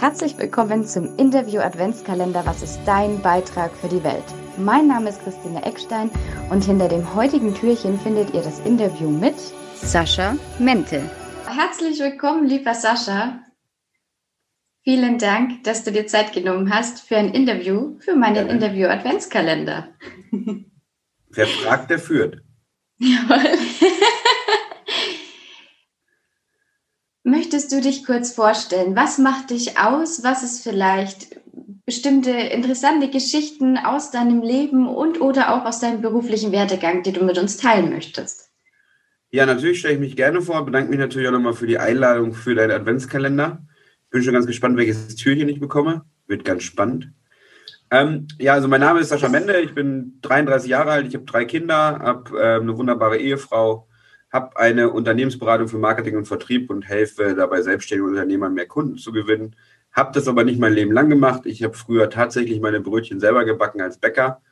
Herzlich willkommen zum Interview Adventskalender Was ist dein Beitrag für die Welt? Mein Name ist Christine Eckstein und hinter dem heutigen Türchen findet ihr das Interview mit Sascha Mente. Herzlich willkommen, lieber Sascha. Vielen Dank, dass du dir Zeit genommen hast für ein Interview, für meinen ja. Interview Adventskalender. Wer fragt, der führt. Jawohl. Möchtest du dich kurz vorstellen? Was macht dich aus? Was ist vielleicht bestimmte interessante Geschichten aus deinem Leben und oder auch aus deinem beruflichen Werdegang, die du mit uns teilen möchtest? Ja, natürlich stelle ich mich gerne vor. Bedanke mich natürlich auch nochmal für die Einladung für deinen Adventskalender. Bin schon ganz gespannt, welches Türchen ich bekomme. Wird ganz spannend. Ähm, ja, also mein Name ist Sascha Mende. Ich bin 33 Jahre alt. Ich habe drei Kinder, habe äh, eine wunderbare Ehefrau, habe eine Unternehmensberatung für Marketing und Vertrieb und helfe dabei selbstständigen Unternehmern mehr Kunden zu gewinnen. Habe das aber nicht mein Leben lang gemacht. Ich habe früher tatsächlich meine Brötchen selber gebacken als Bäcker.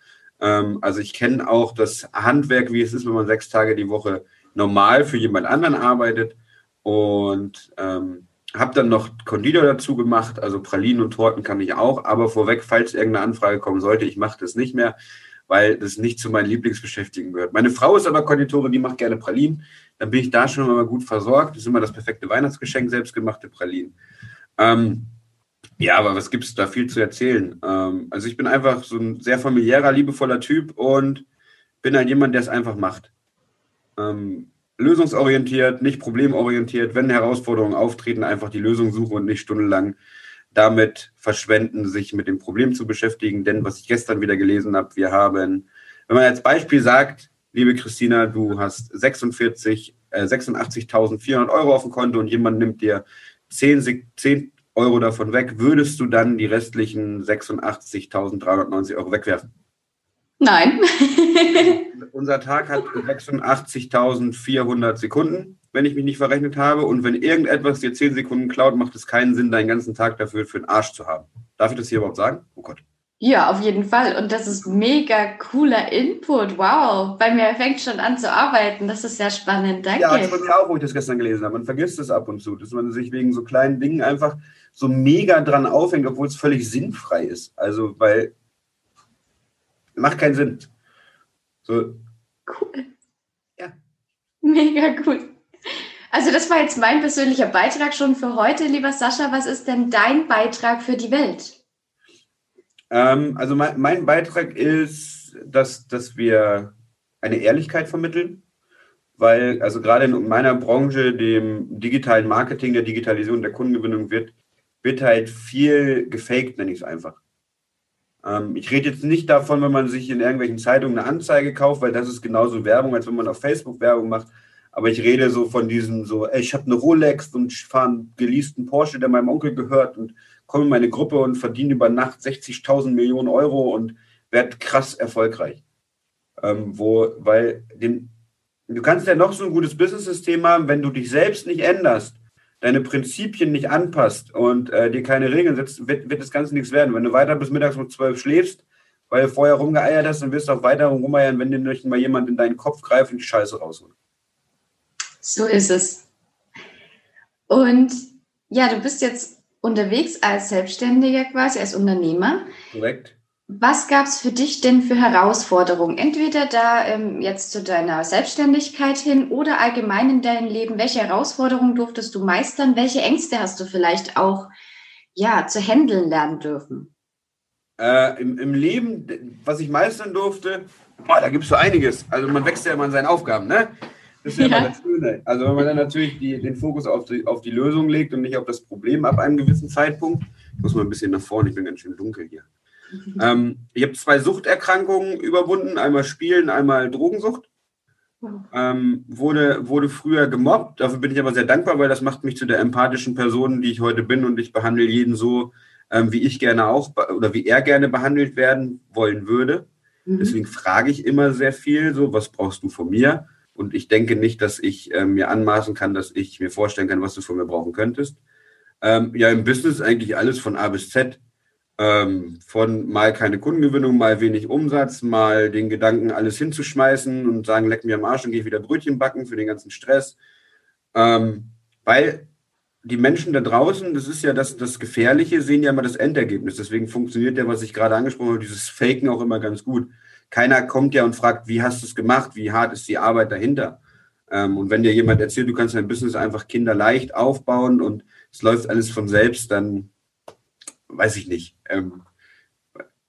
Ähm, also ich kenne auch das Handwerk, wie es ist, wenn man sechs Tage die Woche normal für jemand anderen arbeitet. Und ähm, habe dann noch Konditor dazu gemacht. Also Pralinen und Torten kann ich auch. Aber vorweg, falls irgendeine Anfrage kommen sollte, ich mache das nicht mehr weil das nicht zu meinen Lieblingsbeschäftigungen gehört. Meine Frau ist aber Konditorin, die macht gerne Pralinen. Dann bin ich da schon mal gut versorgt. Das ist immer das perfekte Weihnachtsgeschenk, selbstgemachte Pralinen. Ähm, ja, aber was gibt es da viel zu erzählen? Ähm, also ich bin einfach so ein sehr familiärer, liebevoller Typ und bin halt jemand, der es einfach macht. Ähm, lösungsorientiert, nicht problemorientiert. Wenn Herausforderungen auftreten, einfach die Lösung suchen und nicht stundenlang damit verschwenden, sich mit dem Problem zu beschäftigen. Denn was ich gestern wieder gelesen habe, wir haben, wenn man als Beispiel sagt, liebe Christina, du hast 46, äh, 86.400 Euro auf dem Konto und jemand nimmt dir 10, 10 Euro davon weg, würdest du dann die restlichen 86.390 Euro wegwerfen? Nein. Unser Tag hat 86.400 Sekunden wenn ich mich nicht verrechnet habe. Und wenn irgendetwas dir zehn Sekunden klaut, macht es keinen Sinn, deinen ganzen Tag dafür für den Arsch zu haben. Darf ich das hier überhaupt sagen? Oh Gott. Ja, auf jeden Fall. Und das ist mega cooler Input. Wow. Bei mir fängt schon an zu arbeiten. Das ist sehr spannend. Danke. Ja, das war mir auch, wo ich das gestern gelesen habe. Man vergisst es ab und zu, dass man sich wegen so kleinen Dingen einfach so mega dran aufhängt, obwohl es völlig sinnfrei ist. Also, weil macht keinen Sinn. So. Cool. Ja. Mega cool. Also das war jetzt mein persönlicher Beitrag schon für heute, lieber Sascha. Was ist denn dein Beitrag für die Welt? Ähm, also mein, mein, Beitrag ist, dass, dass wir eine Ehrlichkeit vermitteln, weil also gerade in meiner Branche, dem digitalen Marketing, der Digitalisierung der Kundengewinnung wird, wird halt viel gefaked, nenne ich es einfach. Ähm, ich rede jetzt nicht davon, wenn man sich in irgendwelchen Zeitungen eine Anzeige kauft, weil das ist genauso Werbung, als wenn man auf Facebook Werbung macht. Aber ich rede so von diesem so, ey, ich habe eine Rolex und ich fahre einen geleasten Porsche, der meinem Onkel gehört und komme in meine Gruppe und verdiene über Nacht 60.000 Millionen Euro und werde krass erfolgreich. Ähm, wo, weil den, du kannst ja noch so ein gutes Business-System haben, wenn du dich selbst nicht änderst, deine Prinzipien nicht anpasst und äh, dir keine Regeln setzt, wird, wird das Ganze nichts werden. Wenn du weiter bis mittags um zwölf schläfst, weil du vorher rumgeeiert hast, dann wirst du auch weiter rumeiern, wenn dir nicht mal jemand in deinen Kopf greift und die Scheiße rausholt. So ist es. Und ja, du bist jetzt unterwegs als Selbstständiger quasi, als Unternehmer. Korrekt. Was gab es für dich denn für Herausforderungen? Entweder da ähm, jetzt zu deiner Selbstständigkeit hin oder allgemein in deinem Leben. Welche Herausforderungen durftest du meistern? Welche Ängste hast du vielleicht auch ja, zu handeln lernen dürfen? Äh, im, Im Leben, was ich meistern durfte, boah, da gibt es so einiges. Also man wächst ja immer in seinen Aufgaben. Ne? Das ist ja, ja. immer das Schöne. Also wenn man dann natürlich die, den Fokus auf die, auf die Lösung legt und nicht auf das Problem ab einem gewissen Zeitpunkt, ich muss mal ein bisschen nach vorne, ich bin ganz schön dunkel hier. Mhm. Ähm, ich habe zwei Suchterkrankungen überwunden, einmal Spielen, einmal Drogensucht. Ähm, wurde, wurde früher gemobbt, dafür bin ich aber sehr dankbar, weil das macht mich zu der empathischen Person, die ich heute bin und ich behandle jeden so, ähm, wie ich gerne auch oder wie er gerne behandelt werden wollen würde. Mhm. Deswegen frage ich immer sehr viel, so, was brauchst du von mir? Und ich denke nicht, dass ich äh, mir anmaßen kann, dass ich mir vorstellen kann, was du von mir brauchen könntest. Ähm, ja, im Business eigentlich alles von A bis Z. Ähm, von mal keine Kundengewinnung, mal wenig Umsatz, mal den Gedanken, alles hinzuschmeißen und sagen, leck mir am Arsch und gehe wieder Brötchen backen für den ganzen Stress. Ähm, weil die Menschen da draußen, das ist ja das, das Gefährliche, sehen ja immer das Endergebnis. Deswegen funktioniert ja, was ich gerade angesprochen habe, dieses Faken auch immer ganz gut. Keiner kommt ja und fragt, wie hast du es gemacht, wie hart ist die Arbeit dahinter. Ähm, und wenn dir jemand erzählt, du kannst dein Business einfach kinderleicht aufbauen und es läuft alles von selbst, dann weiß ich nicht. Ähm,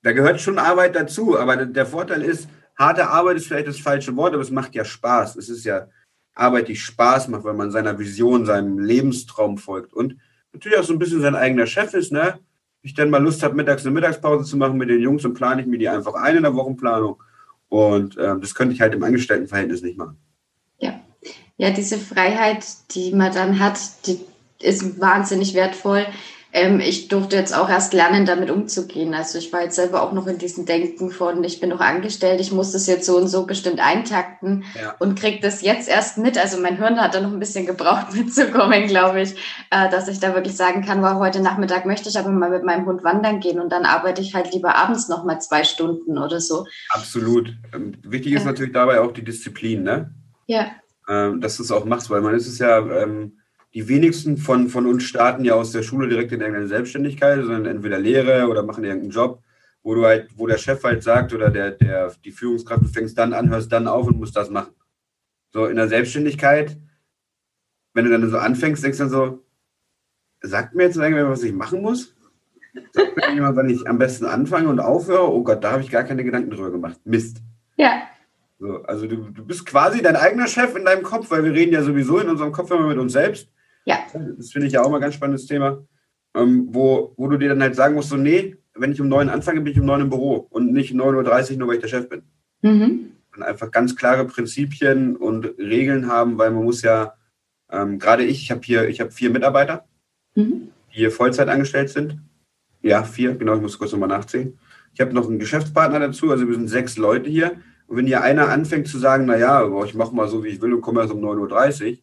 da gehört schon Arbeit dazu, aber der Vorteil ist, harte Arbeit ist vielleicht das falsche Wort, aber es macht ja Spaß. Es ist ja Arbeit, die Spaß macht, weil man seiner Vision, seinem Lebenstraum folgt und natürlich auch so ein bisschen sein eigener Chef ist, ne? Ich dann mal Lust habe, mittags eine Mittagspause zu machen mit den Jungs, und plane ich mir die einfach ein in der Wochenplanung. Und äh, das könnte ich halt im Angestelltenverhältnis nicht machen. Ja. Ja, diese Freiheit, die man dann hat, die ist wahnsinnig wertvoll. Ähm, ich durfte jetzt auch erst lernen, damit umzugehen. Also ich war jetzt selber auch noch in diesem Denken von, ich bin noch angestellt, ich muss das jetzt so und so bestimmt eintakten ja. und kriege das jetzt erst mit. Also mein Hirn hat da noch ein bisschen gebraucht mitzukommen, glaube ich, äh, dass ich da wirklich sagen kann, war heute Nachmittag möchte ich aber mal mit meinem Hund wandern gehen und dann arbeite ich halt lieber abends noch mal zwei Stunden oder so. Absolut. Ähm, wichtig ist ja. natürlich dabei auch die Disziplin, ne? Ja. Ähm, dass du es auch machst, weil man ist es ja ähm, die wenigsten von, von uns starten ja aus der Schule direkt in irgendeine Selbstständigkeit, sondern entweder Lehre oder machen irgendeinen Job, wo du halt, wo der Chef halt sagt oder der, der, die Führungskraft, du fängst dann an, hörst dann auf und musst das machen. So in der Selbstständigkeit, wenn du dann so anfängst, denkst du dann so, sagt mir jetzt irgendwer, was ich machen muss? Sagt mir jemand, wann ich am besten anfange und aufhöre? Oh Gott, da habe ich gar keine Gedanken drüber gemacht. Mist. Ja. So, also du, du bist quasi dein eigener Chef in deinem Kopf, weil wir reden ja sowieso in unserem Kopf immer mit uns selbst. Ja. Das finde ich ja auch mal ein ganz spannendes Thema, ähm, wo, wo du dir dann halt sagen musst, so, nee, wenn ich um neun anfange, bin ich um neun im Büro und nicht um 9.30 Uhr, nur weil ich der Chef bin. Mhm. Und einfach ganz klare Prinzipien und Regeln haben, weil man muss ja, ähm, gerade ich, ich habe hier, ich habe vier Mitarbeiter, mhm. die hier Vollzeit angestellt sind. Ja, vier, genau, ich muss kurz nochmal nachziehen. Ich habe noch einen Geschäftspartner dazu, also wir sind sechs Leute hier. Und wenn hier einer anfängt zu sagen, naja, ich mache mal so, wie ich will und komme erst um 9.30 Uhr,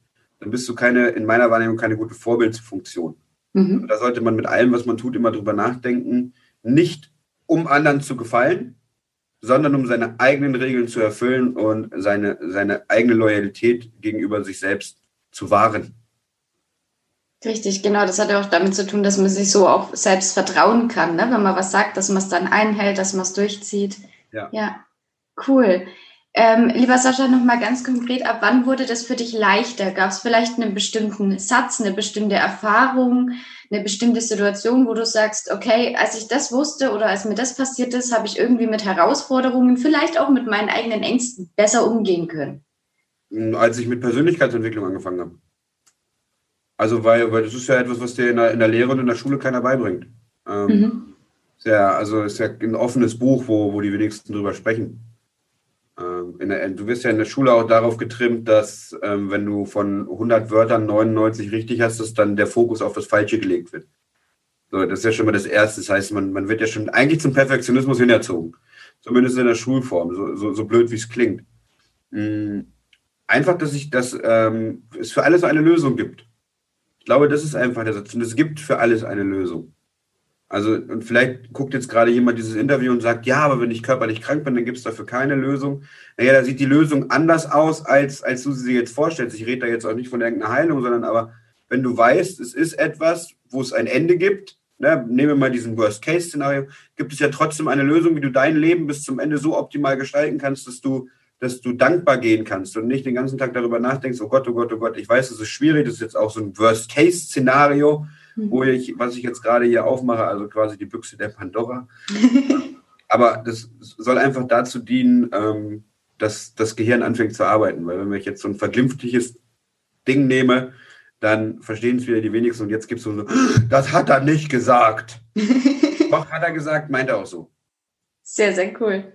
dann bist du keine, in meiner Wahrnehmung, keine gute Vorbildfunktion. Mhm. Da sollte man mit allem, was man tut, immer drüber nachdenken, nicht um anderen zu gefallen, sondern um seine eigenen Regeln zu erfüllen und seine, seine eigene Loyalität gegenüber sich selbst zu wahren. Richtig, genau. Das hat ja auch damit zu tun, dass man sich so auch selbst vertrauen kann, ne? wenn man was sagt, dass man es dann einhält, dass man es durchzieht. Ja. ja, cool. Ähm, lieber Sascha, nochmal ganz konkret, ab wann wurde das für dich leichter? Gab es vielleicht einen bestimmten Satz, eine bestimmte Erfahrung, eine bestimmte Situation, wo du sagst, okay, als ich das wusste oder als mir das passiert ist, habe ich irgendwie mit Herausforderungen, vielleicht auch mit meinen eigenen Ängsten besser umgehen können? Hm, als ich mit Persönlichkeitsentwicklung angefangen habe. Also, weil, weil das ist ja etwas, was dir in der, in der Lehre und in der Schule keiner beibringt. Ähm, mhm. Ist ja, also ist ja ein offenes Buch, wo, wo die wenigsten drüber sprechen. Ähm, der, du wirst ja in der Schule auch darauf getrimmt, dass ähm, wenn du von 100 Wörtern 99 richtig hast, dass dann der Fokus auf das Falsche gelegt wird. So, das ist ja schon mal das Erste. Das heißt, man, man wird ja schon eigentlich zum Perfektionismus hinerzogen. Zumindest in der Schulform, so, so, so blöd wie es klingt. Mhm. Einfach, dass ich, dass ähm, es für alles eine Lösung gibt. Ich glaube, das ist einfach der Satz. Und es gibt für alles eine Lösung. Also, und vielleicht guckt jetzt gerade jemand dieses Interview und sagt, ja, aber wenn ich körperlich krank bin, dann gibt es dafür keine Lösung. Naja, da sieht die Lösung anders aus, als, als du sie jetzt vorstellst. Ich rede da jetzt auch nicht von irgendeiner Heilung, sondern aber, wenn du weißt, es ist etwas, wo es ein Ende gibt, ne, nehmen wir mal diesen Worst-Case-Szenario, gibt es ja trotzdem eine Lösung, wie du dein Leben bis zum Ende so optimal gestalten kannst, dass du, dass du dankbar gehen kannst und nicht den ganzen Tag darüber nachdenkst, oh Gott, oh Gott, oh Gott, ich weiß, es ist schwierig, das ist jetzt auch so ein Worst-Case-Szenario. Wo ich, was ich jetzt gerade hier aufmache, also quasi die Büchse der Pandora. Aber das soll einfach dazu dienen, ähm, dass das Gehirn anfängt zu arbeiten. Weil wenn ich jetzt so ein verglimpfliches Ding nehme, dann verstehen es wieder die wenigsten. Und jetzt gibt es so, das hat er nicht gesagt. Doch, hat er gesagt, meint er auch so. Sehr, sehr cool.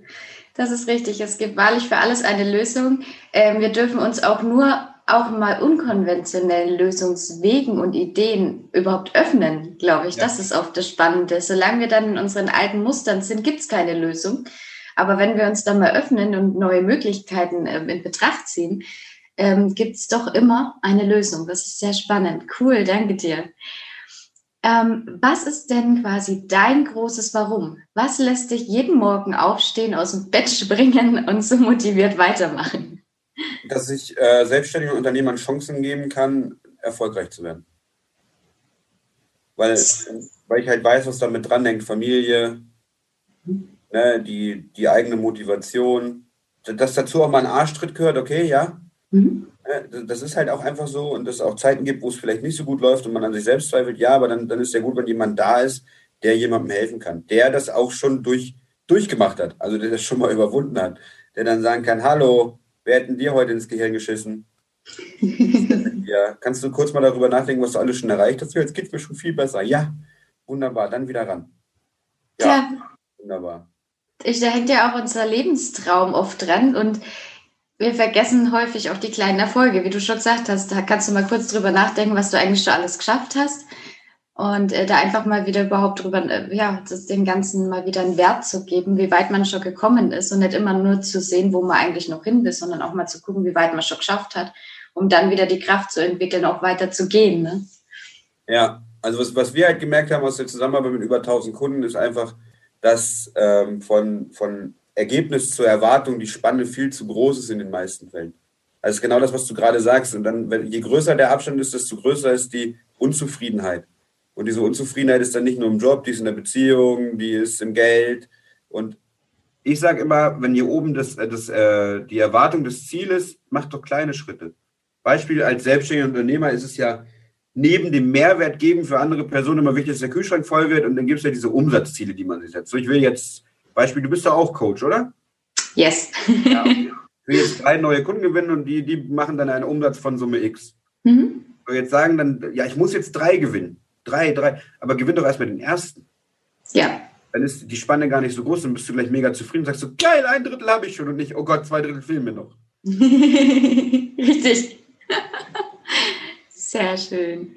Das ist richtig. Es gibt wahrlich für alles eine Lösung. Ähm, wir dürfen uns auch nur auch mal unkonventionellen Lösungswegen und Ideen überhaupt öffnen, glaube ich. Ja. Das ist oft das Spannende. Solange wir dann in unseren alten Mustern sind, gibt es keine Lösung. Aber wenn wir uns dann mal öffnen und neue Möglichkeiten äh, in Betracht ziehen, ähm, gibt es doch immer eine Lösung. Das ist sehr spannend. Cool, danke dir. Ähm, was ist denn quasi dein großes Warum? Was lässt dich jeden Morgen aufstehen, aus dem Bett springen und so motiviert weitermachen? Dass ich äh, selbstständigen Unternehmern Chancen geben kann, erfolgreich zu werden. weil, weil ich halt weiß, was damit dran hängt. Familie, ne, die, die eigene Motivation. Dass dazu auch mal ein Arschtritt gehört, okay, ja. Mhm. Ne, das ist halt auch einfach so und dass es auch Zeiten gibt, wo es vielleicht nicht so gut läuft und man an sich selbst zweifelt, ja, aber dann, dann ist ja gut, wenn jemand da ist, der jemandem helfen kann, der das auch schon durch, durchgemacht hat, also der das schon mal überwunden hat, der dann sagen kann, hallo, wer hat denn dir heute ins Gehirn geschissen? ja, kannst du kurz mal darüber nachdenken, was du alles schon erreicht hast? Jetzt geht es mir schon viel besser. Ja, wunderbar, dann wieder ran. Ja, ja. wunderbar. Ich, da hängt ja auch unser Lebenstraum oft dran und wir vergessen häufig auch die kleinen Erfolge. Wie du schon gesagt hast, da kannst du mal kurz drüber nachdenken, was du eigentlich schon alles geschafft hast. Und äh, da einfach mal wieder überhaupt drüber, äh, ja, das, dem Ganzen mal wieder einen Wert zu geben, wie weit man schon gekommen ist und nicht immer nur zu sehen, wo man eigentlich noch hin will, sondern auch mal zu gucken, wie weit man schon geschafft hat, um dann wieder die Kraft zu entwickeln, auch weiter zu gehen. Ne? Ja, also was, was wir halt gemerkt haben aus der Zusammenarbeit mit über 1000 Kunden, ist einfach, dass ähm, von, von Ergebnis zur Erwartung die Spanne viel zu groß ist in den meisten Fällen. Also genau das, was du gerade sagst. Und dann, je größer der Abstand ist, desto größer ist die Unzufriedenheit. Und diese Unzufriedenheit ist dann nicht nur im Job, die ist in der Beziehung, die ist im Geld. Und ich sage immer, wenn hier oben das, äh, das, äh, die Erwartung des Zieles, macht doch kleine Schritte. Beispiel als selbstständiger Unternehmer ist es ja neben dem Mehrwert geben für andere Personen immer wichtig, dass der Kühlschrank voll wird und dann gibt es ja diese Umsatzziele, die man sich setzt. So, ich will jetzt, Beispiel, du bist ja auch Coach, oder? Yes. ja, okay. Ich will jetzt drei neue Kunden gewinnen und die, die machen dann einen Umsatz von Summe X. Mhm. So, jetzt sagen dann, ja, ich muss jetzt drei gewinnen drei, drei, aber gewinn doch erstmal den ersten. Ja. Dann ist die Spanne gar nicht so groß, dann bist du gleich mega zufrieden und sagst so, geil, ein Drittel habe ich schon und nicht, oh Gott, zwei Drittel fehlen mir noch. Richtig. Sehr schön.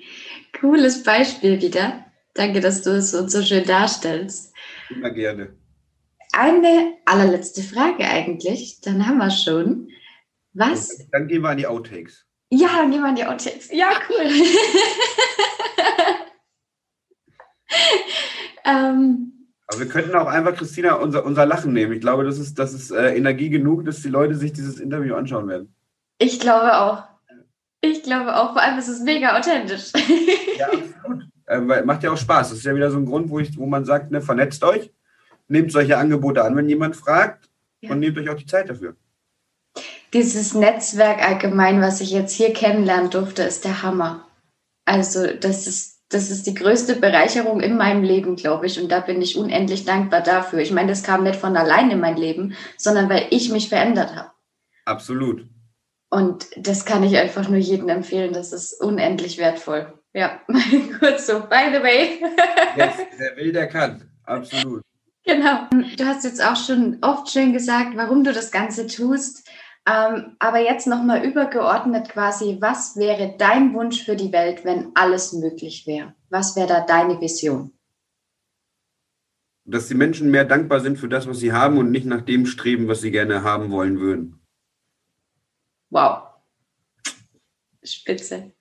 Cooles Beispiel wieder. Danke, dass du es uns so schön darstellst. Immer gerne. Eine allerletzte Frage eigentlich, dann haben wir schon. Was? Dann gehen wir an die Outtakes. Ja, dann gehen wir an die Outtakes. Ja, cool. ähm, aber wir könnten auch einfach, Christina, unser, unser Lachen nehmen. Ich glaube, das ist, das ist äh, Energie genug, dass die Leute sich dieses Interview anschauen werden. Ich glaube auch. Ich glaube auch, vor allem ist es mega authentisch. ja, absolut. Äh, macht ja auch Spaß. Das ist ja wieder so ein Grund, wo, ich, wo man sagt, ne, vernetzt euch, nehmt solche Angebote an, wenn jemand fragt ja. und nehmt euch auch die Zeit dafür. Dieses Netzwerk allgemein, was ich jetzt hier kennenlernen durfte, ist der Hammer. Also das ist das ist die größte Bereicherung in meinem Leben, glaube ich. Und da bin ich unendlich dankbar dafür. Ich meine, das kam nicht von allein in mein Leben, sondern weil ich mich verändert habe. Absolut. Und das kann ich einfach nur jedem empfehlen. Das ist unendlich wertvoll. Ja, kurz so, by the way. yes, der will, der kann. Absolut. Genau. Du hast jetzt auch schon oft schön gesagt, warum du das Ganze tust. Ähm, aber jetzt nochmal übergeordnet quasi, was wäre dein Wunsch für die Welt, wenn alles möglich wäre? Was wäre da deine Vision? Dass die Menschen mehr dankbar sind für das, was sie haben und nicht nach dem streben, was sie gerne haben wollen würden. Wow. Spitze.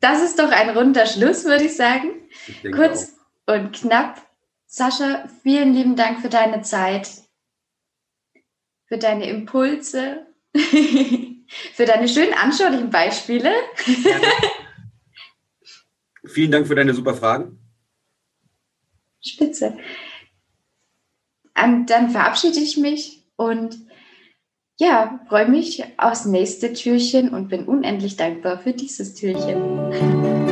Das ist doch ein runder Schluss, würde ich sagen. Ich Kurz auch. und knapp. Sascha, vielen lieben Dank für deine Zeit, für deine Impulse, für deine schönen anschaulichen Beispiele. Vielen Dank für deine super Fragen. Spitze. Und dann verabschiede ich mich und ja, freue mich aufs nächste Türchen und bin unendlich dankbar für dieses Türchen.